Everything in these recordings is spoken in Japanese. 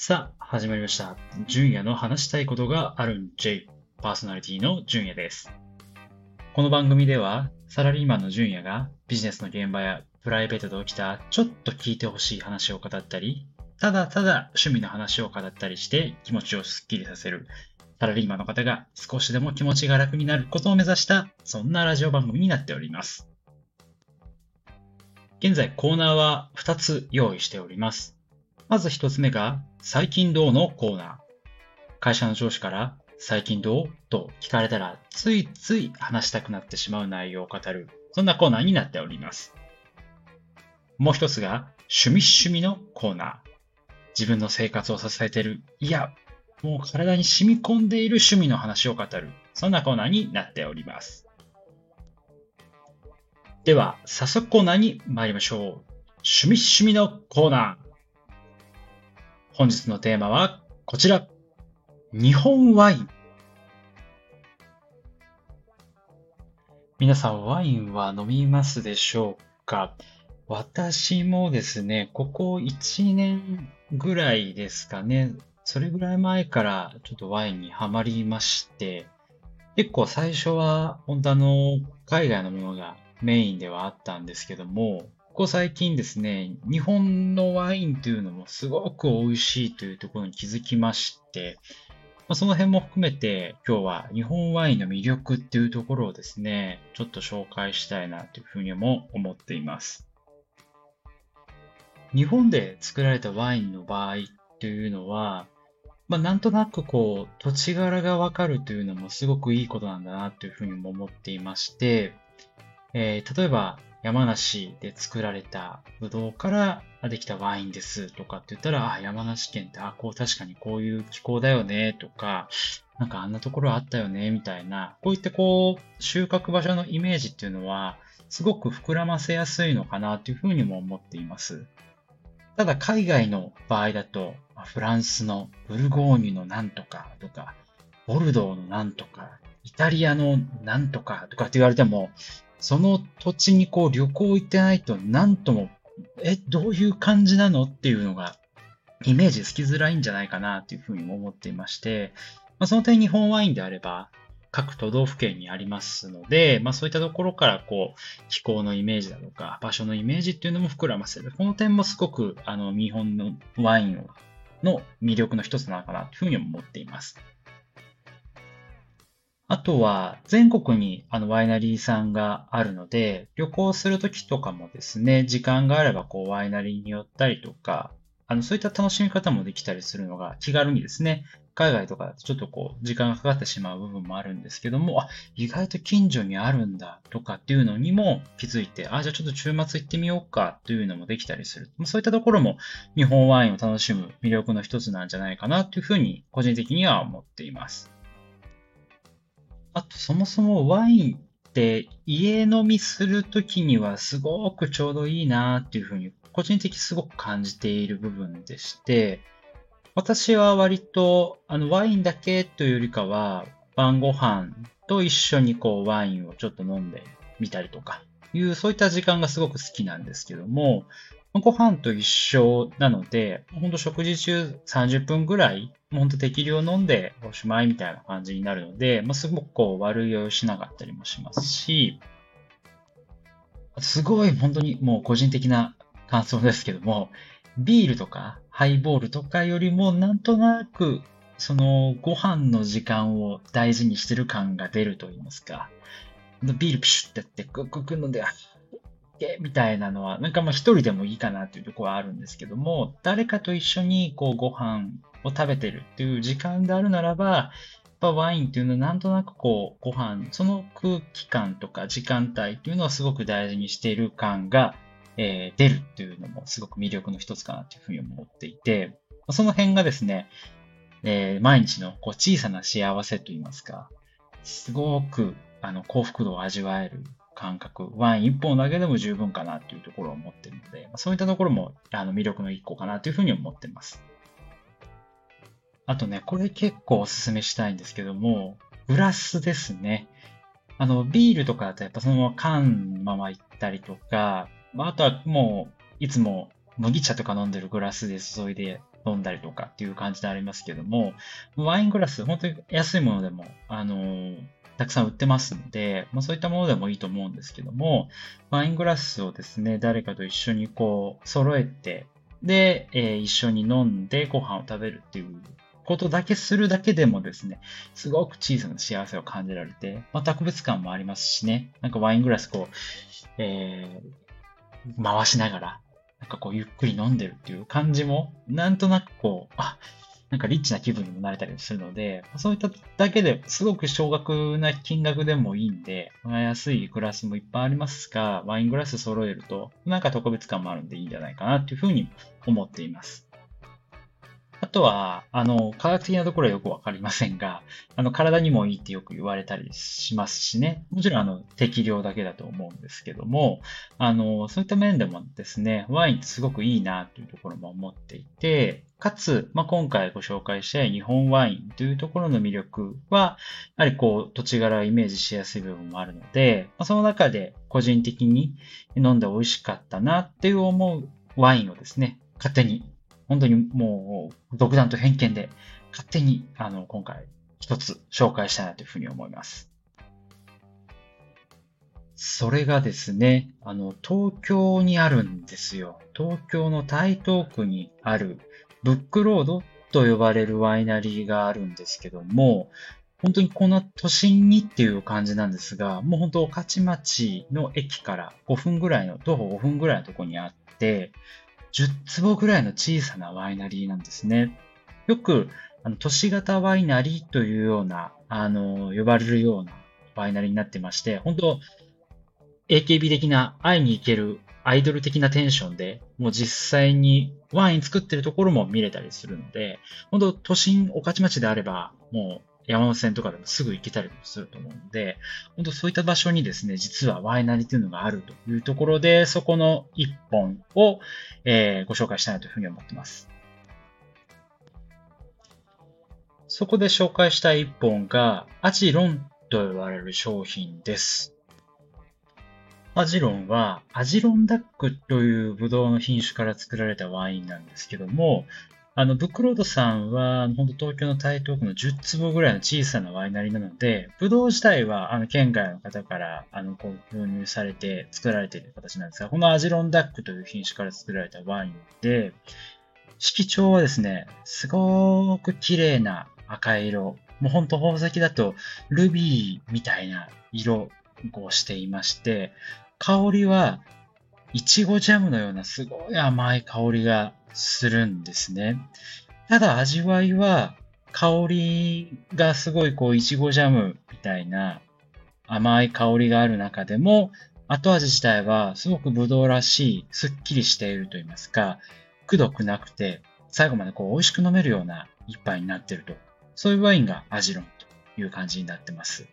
さあ、始まりました。純也の話したいことがあるん J。パーソナリティの純也です。この番組では、サラリーマンの純也がビジネスの現場やプライベートで起きたちょっと聞いてほしい話を語ったり、ただただ趣味の話を語ったりして気持ちをスッキリさせる、サラリーマンの方が少しでも気持ちが楽になることを目指した、そんなラジオ番組になっております。現在コーナーは2つ用意しております。まず1つ目が、最近どうのコーナー。会社の上司から、最近どうと聞かれたら、ついつい話したくなってしまう内容を語る、そんなコーナーになっております。もう一つが、趣味趣味のコーナー。自分の生活を支えている、いや、もう体に染み込んでいる趣味の話を語る、そんなコーナーになっております。では、早速コーナーに参りましょう。趣味趣味のコーナー。本日のテーマはこちら。日本ワイン。皆さんワインは飲みますでしょうか？私もですね、ここ1年ぐらいですかね、それぐらい前からちょっとワインにはまりまして、結構最初は本当あの、海外のものがメインではあったんですけども、ここ最近ですね、日本のワインというのもすごく美味しいというところに気づきまして、ま、その辺も含めて今日は日本ワインの魅力っていうところをですね、ちょっと紹介したいなというふうにも思っています。日本で作られたワインの場合っていうのは、まあ、なんとなくこう、土地柄がわかるというのもすごくいいことなんだなというふうにも思っていまして、えー例えば山梨で作られたブドウからできたワインですとかって言ったら、あ、山梨県って、あ、こう確かにこういう気候だよねとか、なんかあんなところあったよねみたいな、こういったこう、収穫場所のイメージっていうのは、すごく膨らませやすいのかなというふうにも思っています。ただ海外の場合だと、フランスのブルゴーニュのなんとかとか、ボルドーのなんとか、イタリアのなんとかとかって言われても、その土地にこう旅行行ってないとなんとも、え、どういう感じなのっていうのがイメージつきづらいんじゃないかなというふうにも思っていまして、まあ、その点日本ワインであれば各都道府県にありますので、まあそういったところからこう気候のイメージだとか場所のイメージっていうのも膨らませる。この点もすごくあの日本のワインの魅力の一つなのかなというふうに思っています。あとは、全国にあのワイナリーさんがあるので、旅行するときとかもですね、時間があればこうワイナリーに寄ったりとか、あの、そういった楽しみ方もできたりするのが気軽にですね、海外とかだとちょっとこう、時間がかかってしまう部分もあるんですけども、あ、意外と近所にあるんだとかっていうのにも気づいて、あ、じゃあちょっと週末行ってみようかというのもできたりする。そういったところも日本ワインを楽しむ魅力の一つなんじゃないかなというふうに個人的には思っています。あと、そもそもワインって家飲みするときにはすごくちょうどいいなっていうふうに、個人的にすごく感じている部分でして、私は割と、あの、ワインだけというよりかは、晩ご飯と一緒にこう、ワインをちょっと飲んでみたりとか、いう、そういった時間がすごく好きなんですけども、ご飯と一緒なので、ほんと食事中30分ぐらい、ほんと適量飲んでおしまいみたいな感じになるので、まあ、すごくこう悪酔いをしなかったりもしますし、すごい本当にもう個人的な感想ですけども、ビールとかハイボールとかよりもなんとなくそのご飯の時間を大事にしてる感が出ると言いますか、ビールピシュってやってグッグッグ飲んで、けみたいなのは、なんかまあ一人でもいいかなっていうところはあるんですけども、誰かと一緒にこうご飯を食べてるっていう時間であるならば、やっぱワインっていうのはなんとなくこうご飯、その空気感とか時間帯っていうのはすごく大事にしている感が、えー出るっていうのもすごく魅力の一つかなというふうに思っていて、その辺がですね、えー毎日のこう小さな幸せといいますか、すごくあの幸福度を味わえる感覚、ワイン一本だけでも十分かなというところを思ってるので、そういったところもあの魅力の一個かなというふうに思ってます。あとね、これ結構お勧めしたいんですけども、グラスですね。あの、ビールとかだとやっぱそのまま缶のまま行ったりとか、あ、あとはもう、いつも麦茶とか飲んでるグラスで注いで飲んだりとかっていう感じでありますけども、ワイングラス、本当に安いものでも、あのー、たくさん売ってますので、まあ、そういったものでもいいと思うんですけども、ワイングラスをですね、誰かと一緒にこう、揃えて、で、えー、一緒に飲んでご飯を食べるっていうことだけするだけでもですね、すごく小さな幸せを感じられて、まあ、特別感もありますしね、なんかワイングラスこう、えー、回しながら、なんかこうゆっくり飲んでるっていう感じも、なんとなくこう、あ、なんかリッチな気分にもなれたりするので、そういっただけですごく少額な金額でもいいんで、安いグラスもいっぱいありますが、ワイングラス揃えると、なんか特別感もあるんでいいんじゃないかなっていうふうに思っています。あとは、あの、科学的なところはよくわかりませんが、あの、体にもいいってよく言われたりしますしね。もちろん、あの、適量だけだと思うんですけども、あの、そういった面でもですね、ワインってすごくいいなというところも思っていて、かつ、まあ、今回ご紹介したい日本ワインというところの魅力は、やはりこう、土地柄をイメージしやすい部分もあるので、まあ、その中で個人的に飲んで美味しかったなっていう思うワインをですね、勝手に本当にもう独断と偏見で勝手にあの今回一つ紹介したいなというふうに思います。それがですね、あの、東京にあるんですよ。東京の台東区にあるブックロードと呼ばれるワイナリーがあるんですけども、本当にこの都心にっていう感じなんですが、もう本当、御徒町の駅から5分ぐらいの、徒歩5分ぐらいのところにあって、10坪ぐらいの小さなワイナリーなんですね。よく、あの、都市型ワイナリーというような、あの、呼ばれるようなワイナリーになってまして、本当 AKB 的な会いに行けるアイドル的なテンションで、もう実際にワイン作ってるところも見れたりするので、本当都心、御徒町であれば、もう山手線とかでもすぐ行けたりもすると思うので、本当そういった場所にですね、実はワイナリーというのがあるというところで、そこの一本を、えー、ご紹介したいなというふうに思ってます。そこで紹介したい一本が、アジロンと呼ばれる商品です。アジロンは、アジロンダックというブドウの品種から作られたワインなんですけども、あの、ブックロードさんは、本当東京の台東区の10坪ぐらいの小さなワイナリーなので、ブドウ自体は、あの、県外の方から、あの、こう、導入されて作られている形なんですが、このアジロンダックという品種から作られたワインで、色調はですね、すごく綺麗な赤色。もうほんと宝石だとルビーみたいな色をしていまして、香りは、いちごジャムのようなすごい甘い香りがするんですね。ただ味わいは香りがすごいこういちごジャムみたいな甘い香りがある中でも後味自体はすごくブドウらしいすっきりしていると言いますか、くどくなくて最後までこう美味しく飲めるような一杯になっていると。そういうワインがアジロンという感じになってます。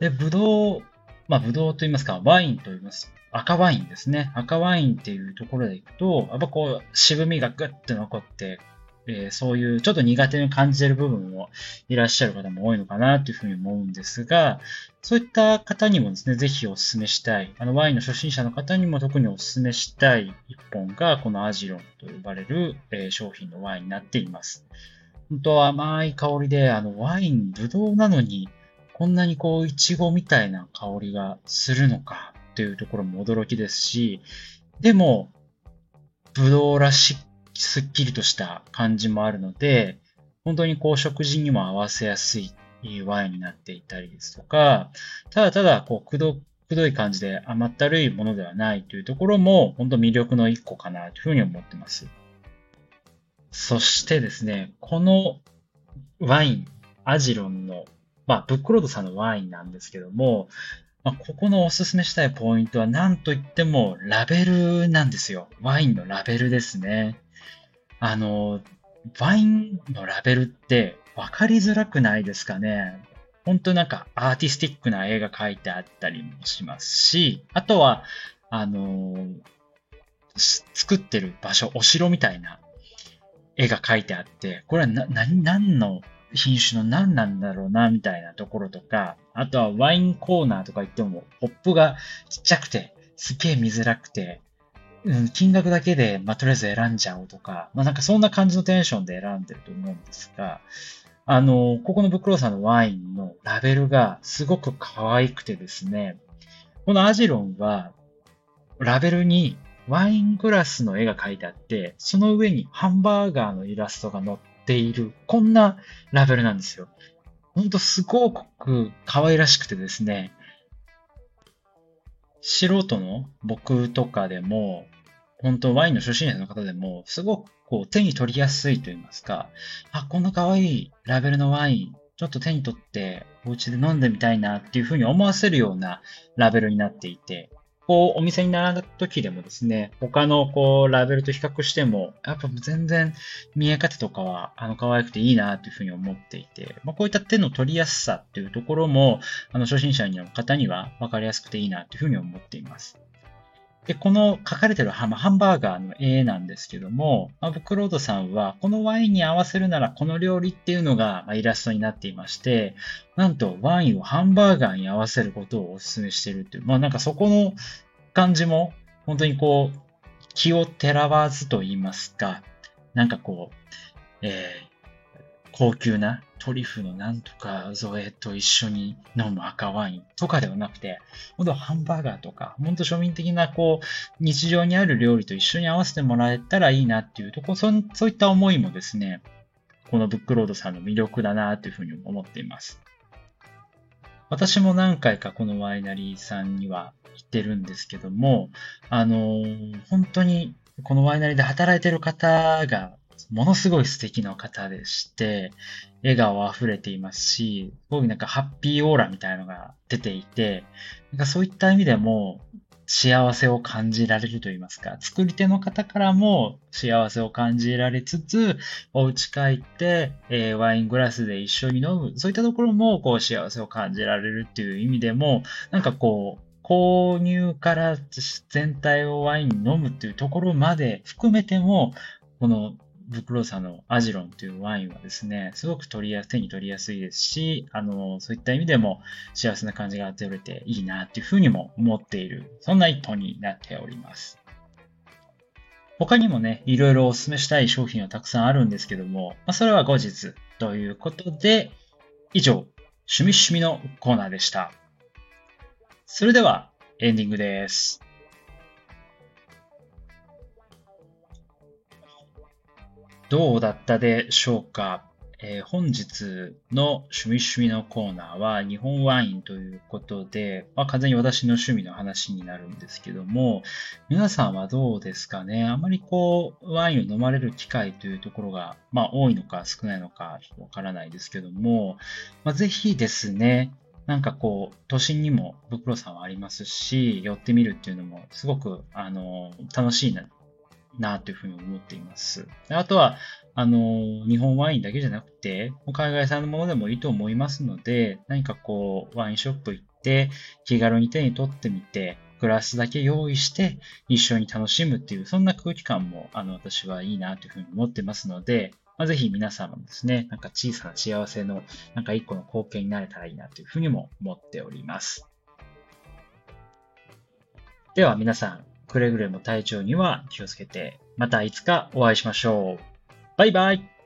で、ブドウ、まあブドウと言いますか、ワインと言います赤ワインですね。赤ワインっていうところでいくと、やっぱこう、渋みがぐっと残って、えー、そういうちょっと苦手に感じてる部分もいらっしゃる方も多いのかなというふうに思うんですが、そういった方にもですね、ぜひお勧めしたい、あのワインの初心者の方にも特にお勧めしたい一本が、このアジロンと呼ばれる、えー、商品のワインになっています。本当甘い香りで、あのワイン、ブドウなのに、こんなにこう、イチゴみたいな香りがするのかというところも驚きですし、でも、ブドウらしすっきりとした感じもあるので、本当にこう食事にも合わせやすいワインになっていたりですとか、ただただこうくどくどい感じで甘ったるいものではないというところも本当魅力の一個かなというふうに思ってます。そしてですね、このワイン、アジロンの、まあ、ブックロードさんのワインなんですけども、まあ、ここのおすすめしたいポイントは何といってもラベルなんですよ。ワインのラベルですね。あの、ワインのラベルって分かりづらくないですかね。本当なんかアーティスティックな絵が描いてあったりもしますし、あとは、あの作ってる場所、お城みたいな絵が描いてあって、これは、何、何の品種の何なんだろうな、みたいなところとか、あとはワインコーナーとか行っても、ポップがちっちゃくて、すっげえ見づらくて、うん金額だけで、まあ、とりあえず選んじゃおうとか、まあ、なんかそんな感じのテンションで選んでると思うんですが、あの、ここのブクローさんのワインのラベルがすごく可愛くてですね、このアジロンは、ラベルにワイングラスの絵が描いてあって、その上にハンバーガーのイラストが載っている、こんなラベルなんですよ。ほんとすごく可愛らしくてですね、素人の僕とかでも、本当ワインの初心者の方でも、すごくこう手に取りやすいと言いますか、あ、こんな可愛いラベルのワイン、ちょっと手に取ってお家で飲んでみたいなっていうふうに思わせるようなラベルになっていて、こう、お店に並んだ時でもですね、他のこう、ラベルと比較しても、やっぱ全然見え方とかは、あの、可愛くていいなというふうに思っていて、まあ、こういった手の取りやすさっていうところも、あの、初心者の方には分かりやすくていいなというふうに思っています。で、この書かれてるハンバーガーの絵なんですけども、まあ、ブクロードさんは、このワインに合わせるならこの料理っていうのが、まイラストになっていまして、なんとワインをハンバーガーに合わせることをお勧めしているっていう、まあなんかそこの感じも、本当にこう、気をてらわずと言いますか、なんかこう、えー、高級なトリュフのなんとかゾエと一緒に飲む赤ワインとかではなくて、本当ハンバーガーとか、本当庶民的なこう、日常にある料理と一緒に合わせてもらえたらいいなっていうとこそ、そういった思いもですね、このブックロードさんの魅力だなというふうに思っています。私も何回かこのワイナリーさんには行ってるんですけども、あの本当にこのワイナリーで働いてる方がものすごい素敵な方でして、笑顔溢れていますし、すごいなんかハッピーオーラみたいなのが出ていて、なんかそういった意味でも幸せを感じられると言いますか、作り手の方からも幸せを感じられつつ、お家帰って、えー、ワイングラスで一緒に飲む、そういったところもこう幸せを感じられるっていう意味でも、なんかこう、購入から全体をワイン飲むっていうところまで含めても、このブクローサのアジロンというワインはですね、すごく取りや手に取りやすいですし、あの、そういった意味でも幸せな感じが取れていいなっていうふうにも思っている、そんな一本になっております。他にもね、いろいろお勧めしたい商品はたくさんあるんですけども、まあ、それは後日ということで、以上、趣味趣味のコーナーでした。それでは、エンディングです。どうだったでしょうか、えー、本日の趣味趣味のコーナーは日本ワインということで、まあ、完全に私の趣味の話になるんですけども、皆さんはどうですかね？あまりこう、ワインを飲まれる機会というところが、まあ、多いのか少ないのかわからないですけども、まあ、ぜひですね、なんかこう、都心にも袋さんはありますし、寄ってみるっていうのもすごく、あの、楽しいななというふうに思っています。あとは、あの、日本ワインだけじゃなくて、海外産のものでもいいと思いますので、何かこう、ワインショップ行って、気軽に手に取ってみて、グラスだけ用意して、一緒に楽しむっていう、そんな空気感も、あの、私はいいなというふうに思ってますので、まあ、ぜひ皆様もですね、なんか小さな幸せの、なんか一個の貢献になれたらいいなというふうにも思っております。では皆さん、くれぐれも体調には気をつけて、またいつかお会いしましょう。バイバイ